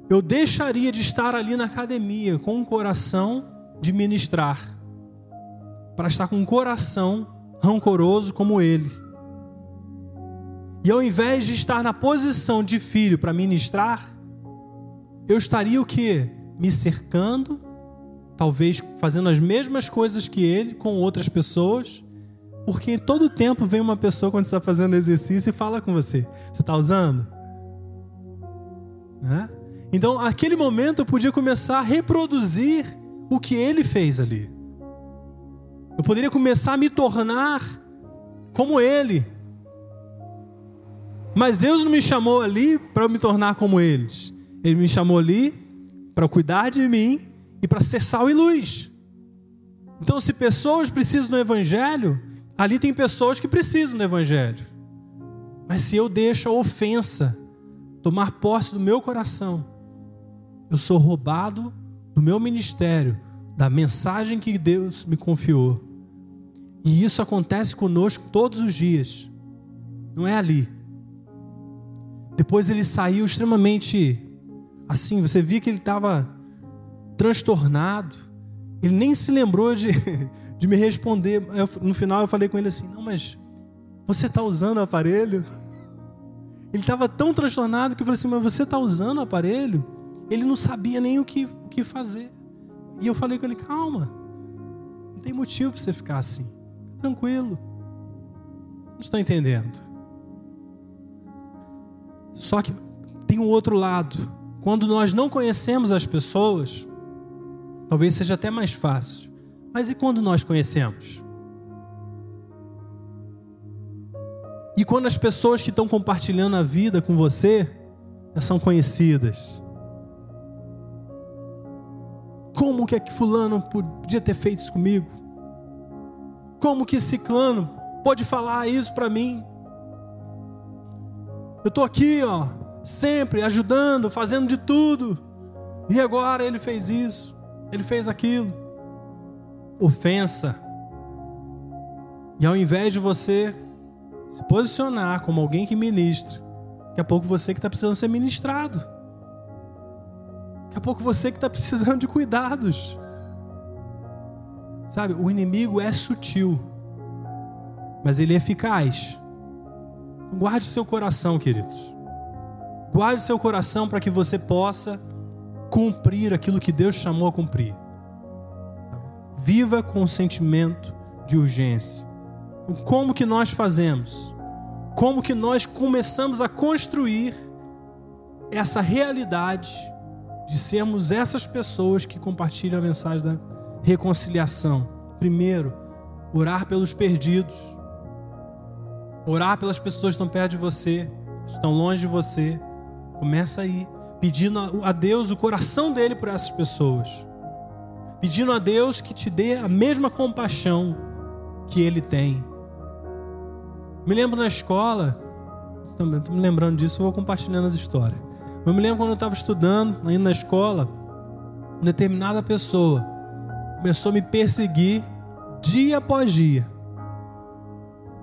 eu deixaria de estar ali na academia com um coração de ministrar, para estar com um coração rancoroso como ele. E ao invés de estar na posição de filho para ministrar, eu estaria o que? Me cercando, talvez fazendo as mesmas coisas que ele com outras pessoas, porque todo tempo vem uma pessoa quando está fazendo exercício e fala com você: Você está usando? Né? Então, naquele momento, eu podia começar a reproduzir o que ele fez ali. Eu poderia começar a me tornar como ele. Mas Deus não me chamou ali para eu me tornar como eles. Ele me chamou ali para cuidar de mim e para ser sal e luz. Então, se pessoas precisam do Evangelho, ali tem pessoas que precisam do Evangelho. Mas se eu deixo a ofensa tomar posse do meu coração, eu sou roubado do meu ministério, da mensagem que Deus me confiou. E isso acontece conosco todos os dias. Não é ali. Depois ele saiu extremamente assim, você via que ele estava transtornado. Ele nem se lembrou de, [laughs] de me responder. Eu, no final eu falei com ele assim: Não, mas você está usando o aparelho? Ele estava tão transtornado que eu falei assim: Mas você está usando o aparelho? Ele não sabia nem o que, o que fazer. E eu falei com ele: calma, não tem motivo para você ficar assim. Tranquilo. Não estou entendendo. Só que tem um outro lado. Quando nós não conhecemos as pessoas, talvez seja até mais fácil. Mas e quando nós conhecemos? E quando as pessoas que estão compartilhando a vida com você já são conhecidas? Como que é que fulano podia ter feito isso comigo? Como que ciclano pode falar isso para mim? Eu estou aqui, ó, sempre ajudando, fazendo de tudo. E agora ele fez isso, ele fez aquilo. Ofensa. E ao invés de você se posicionar como alguém que ministra, daqui a pouco você que está precisando ser ministrado. Daqui a pouco você que está precisando de cuidados. Sabe, o inimigo é sutil, mas ele é eficaz. Guarde o seu coração, queridos. Guarde o seu coração para que você possa cumprir aquilo que Deus chamou a cumprir. Viva com o sentimento de urgência. Então, como que nós fazemos? Como que nós começamos a construir essa realidade de sermos essas pessoas que compartilham a mensagem da reconciliação. Primeiro, orar pelos perdidos, orar pelas pessoas que estão perto de você, estão longe de você. Começa aí, pedindo a Deus o coração dele por essas pessoas. Pedindo a Deus que te dê a mesma compaixão que ele tem. Me lembro na escola, estou me lembrando disso, vou compartilhando as histórias. Eu me lembro quando eu estava estudando, ainda na escola, uma determinada pessoa começou a me perseguir dia após dia.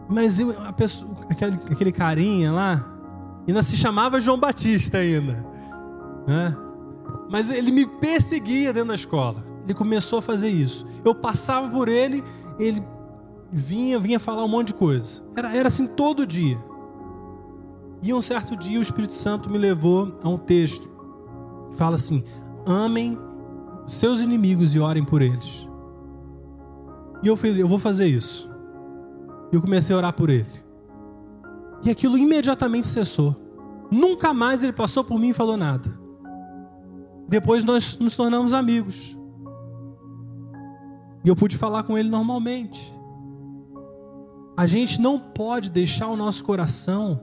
Mas eu, pessoa, aquele, aquele carinha lá, ainda se chamava João Batista ainda. Né? Mas ele me perseguia dentro da escola. Ele começou a fazer isso. Eu passava por ele, ele vinha, vinha falar um monte de coisa. Era, era assim todo dia. E um certo dia o Espírito Santo me levou a um texto que fala assim: amem seus inimigos e orem por eles. E eu falei, eu vou fazer isso. E eu comecei a orar por ele. E aquilo imediatamente cessou. Nunca mais ele passou por mim e falou nada. Depois nós nos tornamos amigos. E eu pude falar com ele normalmente. A gente não pode deixar o nosso coração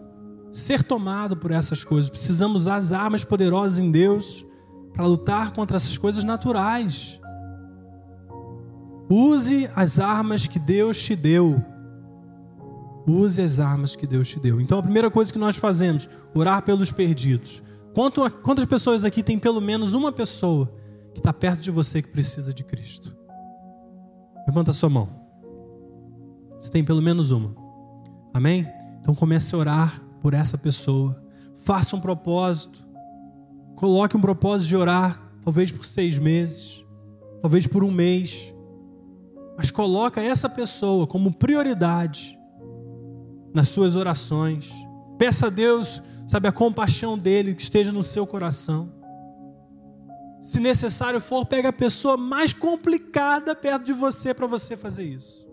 ser tomado por essas coisas. Precisamos usar as armas poderosas em Deus para lutar contra essas coisas naturais. Use as armas que Deus te deu. Use as armas que Deus te deu. Então a primeira coisa que nós fazemos, orar pelos perdidos. Quantas pessoas aqui tem pelo menos uma pessoa que está perto de você que precisa de Cristo? Levanta a sua mão. Você tem pelo menos uma. Amém? Então comece a orar por essa pessoa. Faça um propósito. Coloque um propósito de orar, talvez por seis meses, talvez por um mês. Mas coloca essa pessoa como prioridade nas suas orações. Peça a Deus, sabe, a compaixão dele que esteja no seu coração. Se necessário for, pega a pessoa mais complicada perto de você para você fazer isso.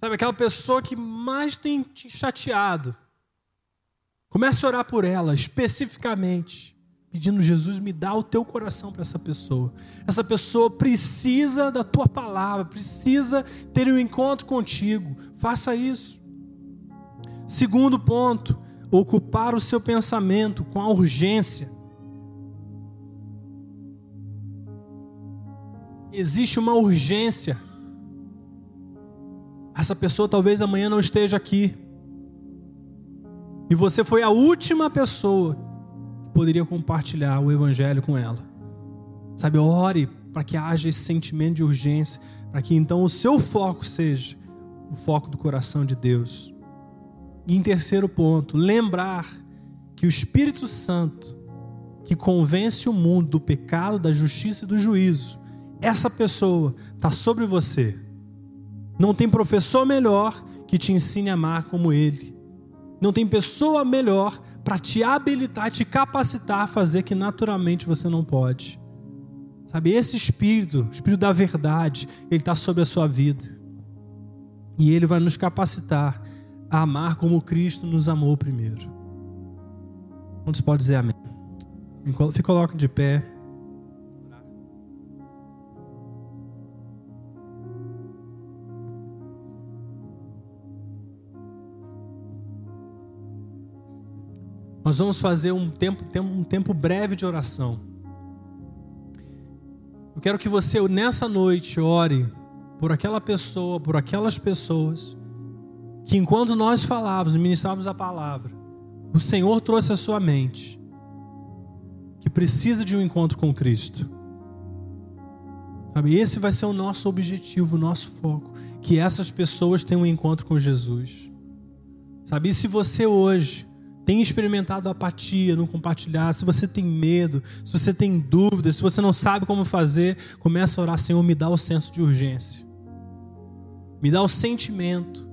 Sabe, aquela pessoa que mais tem te chateado. Comece a orar por ela, especificamente, pedindo: Jesus, me dá o teu coração para essa pessoa. Essa pessoa precisa da tua palavra, precisa ter um encontro contigo. Faça isso. Segundo ponto, ocupar o seu pensamento com a urgência. Existe uma urgência essa pessoa talvez amanhã não esteja aqui. E você foi a última pessoa que poderia compartilhar o Evangelho com ela. Sabe, ore para que haja esse sentimento de urgência, para que então o seu foco seja o foco do coração de Deus. E em terceiro ponto, lembrar que o Espírito Santo, que convence o mundo do pecado, da justiça e do juízo, essa pessoa está sobre você não tem professor melhor que te ensine a amar como ele. Não tem pessoa melhor para te habilitar, te capacitar a fazer que naturalmente você não pode. Sabe, esse espírito, o espírito da verdade, ele está sobre a sua vida. E ele vai nos capacitar a amar como Cristo nos amou primeiro. Quantos pode dizer amém? Se coloque de pé. Nós vamos fazer um tempo, um tempo breve de oração. Eu quero que você, nessa noite, ore por aquela pessoa, por aquelas pessoas, que enquanto nós falávamos, ministrávamos a palavra, o Senhor trouxe à sua mente que precisa de um encontro com Cristo. Sabe, esse vai ser o nosso objetivo, o nosso foco, que essas pessoas tenham um encontro com Jesus. Sabe, e se você hoje tem experimentado apatia, não compartilhar, se você tem medo, se você tem dúvidas, se você não sabe como fazer, começa a orar, Senhor, me dá o senso de urgência. Me dá o sentimento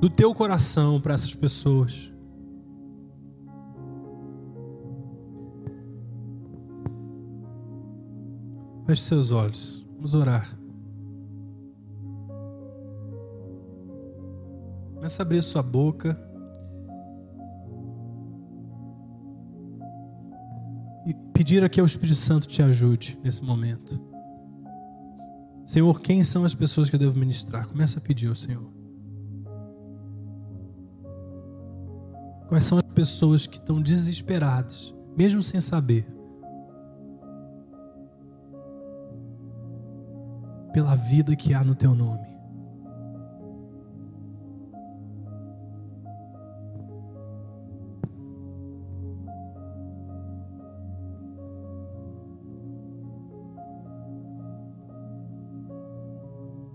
do teu coração para essas pessoas. Feche seus olhos. Vamos orar. Começa a abrir sua boca. e pedir aqui ao Espírito Santo te ajude nesse momento. Senhor, quem são as pessoas que eu devo ministrar? Começa a pedir ao Senhor. Quais são as pessoas que estão desesperadas, mesmo sem saber, pela vida que há no teu nome?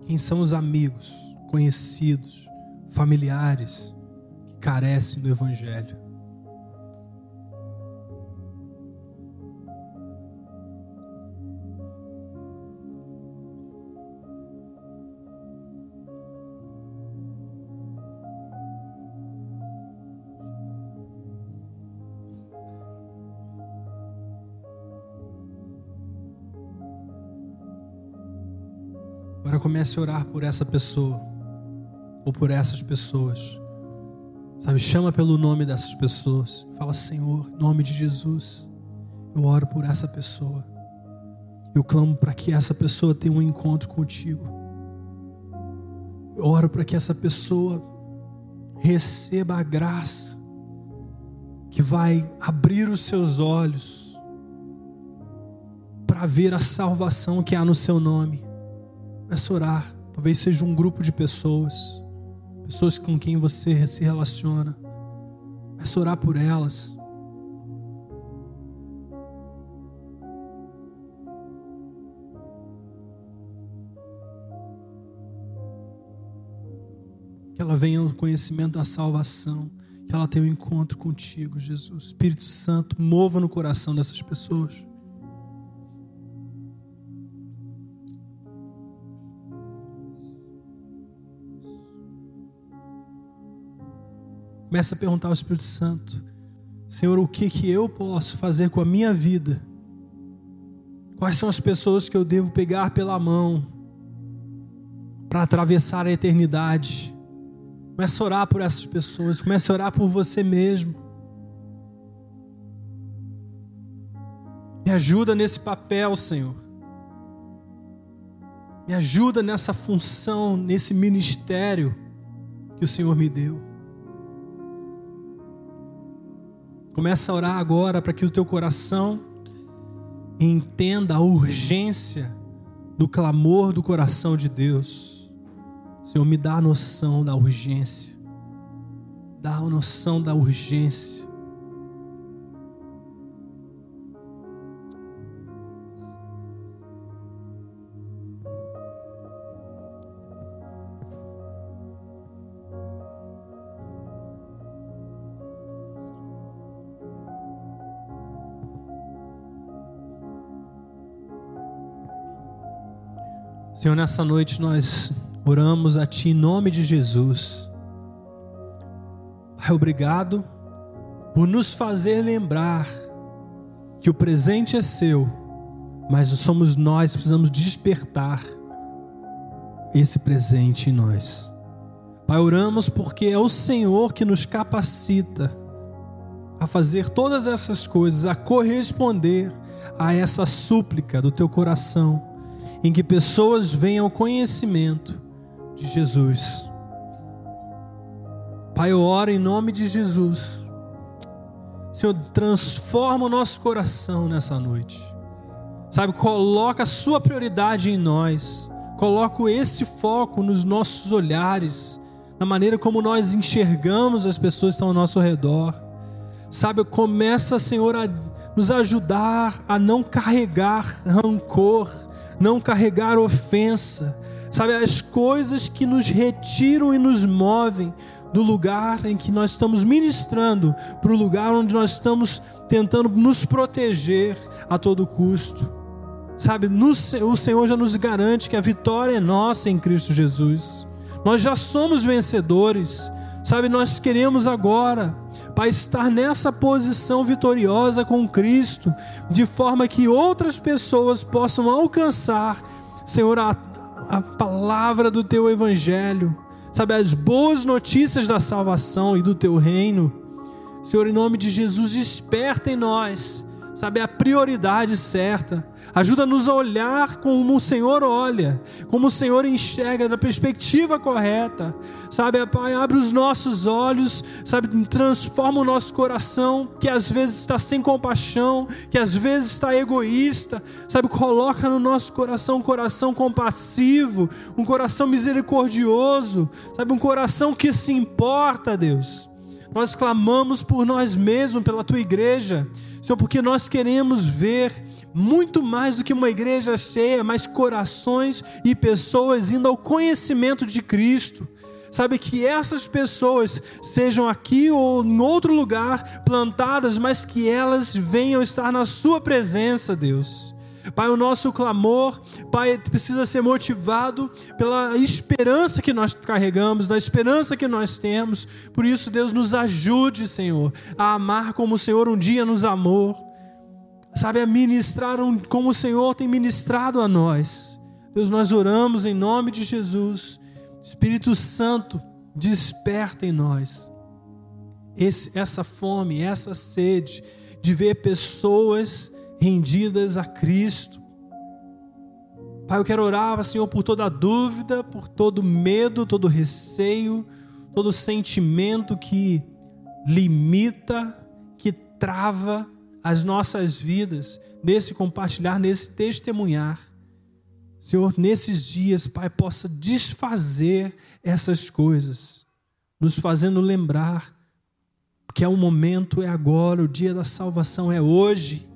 Quem são os amigos, conhecidos, familiares que carecem do Evangelho? comece a orar por essa pessoa ou por essas pessoas. Sabe, chama pelo nome dessas pessoas. Fala, Senhor, em nome de Jesus, eu oro por essa pessoa. Eu clamo para que essa pessoa tenha um encontro contigo. Eu oro para que essa pessoa receba a graça que vai abrir os seus olhos para ver a salvação que há no seu nome. Começa a orar. Talvez seja um grupo de pessoas, pessoas com quem você se relaciona. Começa a orar por elas. Que ela venha ao conhecimento da salvação. Que ela tenha um encontro contigo, Jesus. Espírito Santo, mova no coração dessas pessoas. Começa a perguntar ao Espírito Santo: Senhor, o que, que eu posso fazer com a minha vida? Quais são as pessoas que eu devo pegar pela mão para atravessar a eternidade? Começa a orar por essas pessoas, começa a orar por você mesmo. Me ajuda nesse papel, Senhor. Me ajuda nessa função, nesse ministério que o Senhor me deu. Começa a orar agora para que o teu coração entenda a urgência do clamor do coração de Deus. Senhor, me dá a noção da urgência. Dá a noção da urgência. Senhor, nessa noite nós oramos a Ti em nome de Jesus. Pai, obrigado por nos fazer lembrar que o presente é seu, mas somos nós que precisamos despertar esse presente em nós. Pai, oramos porque é o Senhor que nos capacita a fazer todas essas coisas, a corresponder a essa súplica do teu coração em que pessoas venham ao conhecimento de Jesus. Pai, eu oro em nome de Jesus. Senhor, transforma o nosso coração nessa noite. Sabe, coloca a sua prioridade em nós. Coloca esse foco nos nossos olhares, na maneira como nós enxergamos as pessoas que estão ao nosso redor. Sabe, começa, Senhor, a nos ajudar a não carregar rancor, não carregar ofensa, sabe, as coisas que nos retiram e nos movem do lugar em que nós estamos ministrando para o lugar onde nós estamos tentando nos proteger a todo custo. Sabe, o Senhor já nos garante que a vitória é nossa em Cristo Jesus. Nós já somos vencedores. Sabe, nós queremos agora para estar nessa posição vitoriosa com Cristo, de forma que outras pessoas possam alcançar, Senhor, a, a palavra do teu evangelho, sabe, as boas notícias da salvação e do teu reino. Senhor, em nome de Jesus, desperta em nós, sabe, a prioridade certa. Ajuda-nos a olhar como o Senhor olha, como o Senhor enxerga, da perspectiva correta. Sabe, Pai, abre os nossos olhos, sabe, transforma o nosso coração, que às vezes está sem compaixão, que às vezes está egoísta. Sabe, coloca no nosso coração um coração compassivo, um coração misericordioso, sabe, um coração que se importa, Deus. Nós clamamos por nós mesmos, pela tua igreja, Senhor, porque nós queremos ver muito mais do que uma igreja cheia, mas corações e pessoas indo ao conhecimento de Cristo. Sabe que essas pessoas sejam aqui ou em outro lugar plantadas, mas que elas venham estar na Sua presença, Deus. Pai, o nosso clamor, Pai, precisa ser motivado pela esperança que nós carregamos, da esperança que nós temos. Por isso, Deus, nos ajude, Senhor, a amar como o Senhor um dia nos amou sabe, a ministrar como o Senhor tem ministrado a nós. Deus, nós oramos em nome de Jesus. Espírito Santo, desperta em nós esse, essa fome, essa sede de ver pessoas rendidas a Cristo. Pai, eu quero orar, Senhor, por toda dúvida, por todo medo, todo receio, todo sentimento que limita, que trava as nossas vidas, nesse compartilhar, nesse testemunhar. Senhor, nesses dias, Pai, possa desfazer essas coisas, nos fazendo lembrar que é o momento, é agora, o dia da salvação é hoje.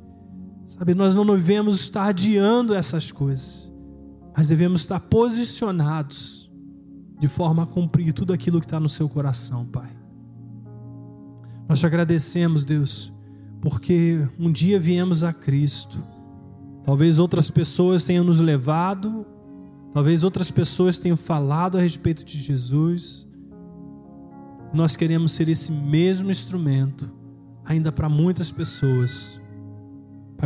Sabe, nós não devemos estar adiando essas coisas, mas devemos estar posicionados de forma a cumprir tudo aquilo que está no seu coração, Pai. Nós te agradecemos, Deus porque um dia viemos a Cristo. Talvez outras pessoas tenham nos levado, talvez outras pessoas tenham falado a respeito de Jesus. Nós queremos ser esse mesmo instrumento, ainda para muitas pessoas.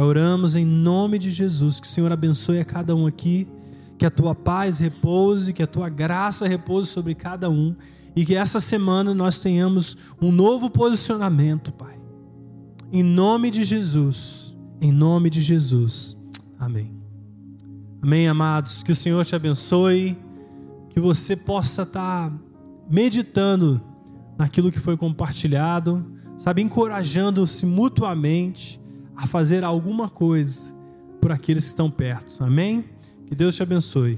Oramos em nome de Jesus, que o Senhor abençoe a cada um aqui, que a tua paz repouse, que a tua graça repouse sobre cada um e que essa semana nós tenhamos um novo posicionamento, Pai em nome de Jesus. Em nome de Jesus. Amém. Amém, amados. Que o Senhor te abençoe. Que você possa estar meditando naquilo que foi compartilhado, sabe, encorajando-se mutuamente a fazer alguma coisa por aqueles que estão perto. Amém? Que Deus te abençoe.